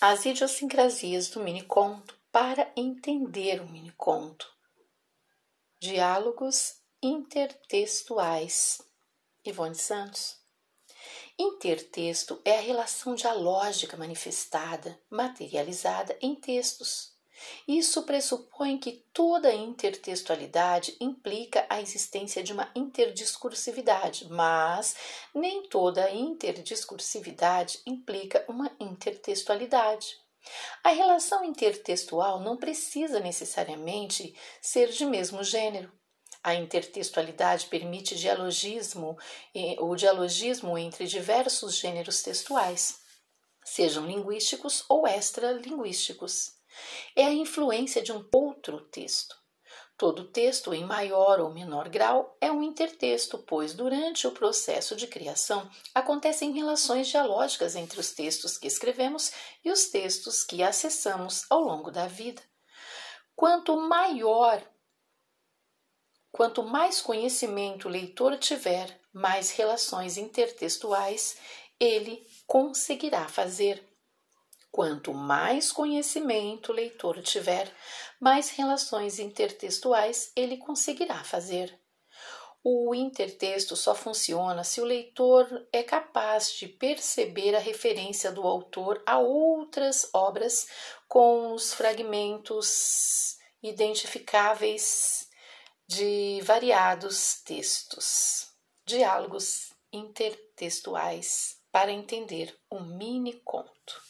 as idiosincrasias do mini-conto para entender o mini-conto. Diálogos intertextuais. Ivone Santos. Intertexto é a relação dialógica manifestada, materializada em textos. Isso pressupõe que toda intertextualidade implica a existência de uma interdiscursividade, mas nem toda interdiscursividade implica uma intertextualidade. A relação intertextual não precisa necessariamente ser de mesmo gênero. A intertextualidade permite dialogismo, o dialogismo entre diversos gêneros textuais, sejam linguísticos ou extralinguísticos. É a influência de um outro texto. Todo texto, em maior ou menor grau, é um intertexto, pois durante o processo de criação acontecem relações dialógicas entre os textos que escrevemos e os textos que acessamos ao longo da vida. Quanto maior Quanto mais conhecimento o leitor tiver, mais relações intertextuais ele conseguirá fazer. Quanto mais conhecimento o leitor tiver, mais relações intertextuais ele conseguirá fazer. O intertexto só funciona se o leitor é capaz de perceber a referência do autor a outras obras com os fragmentos identificáveis de variados textos, diálogos intertextuais para entender um mini conto.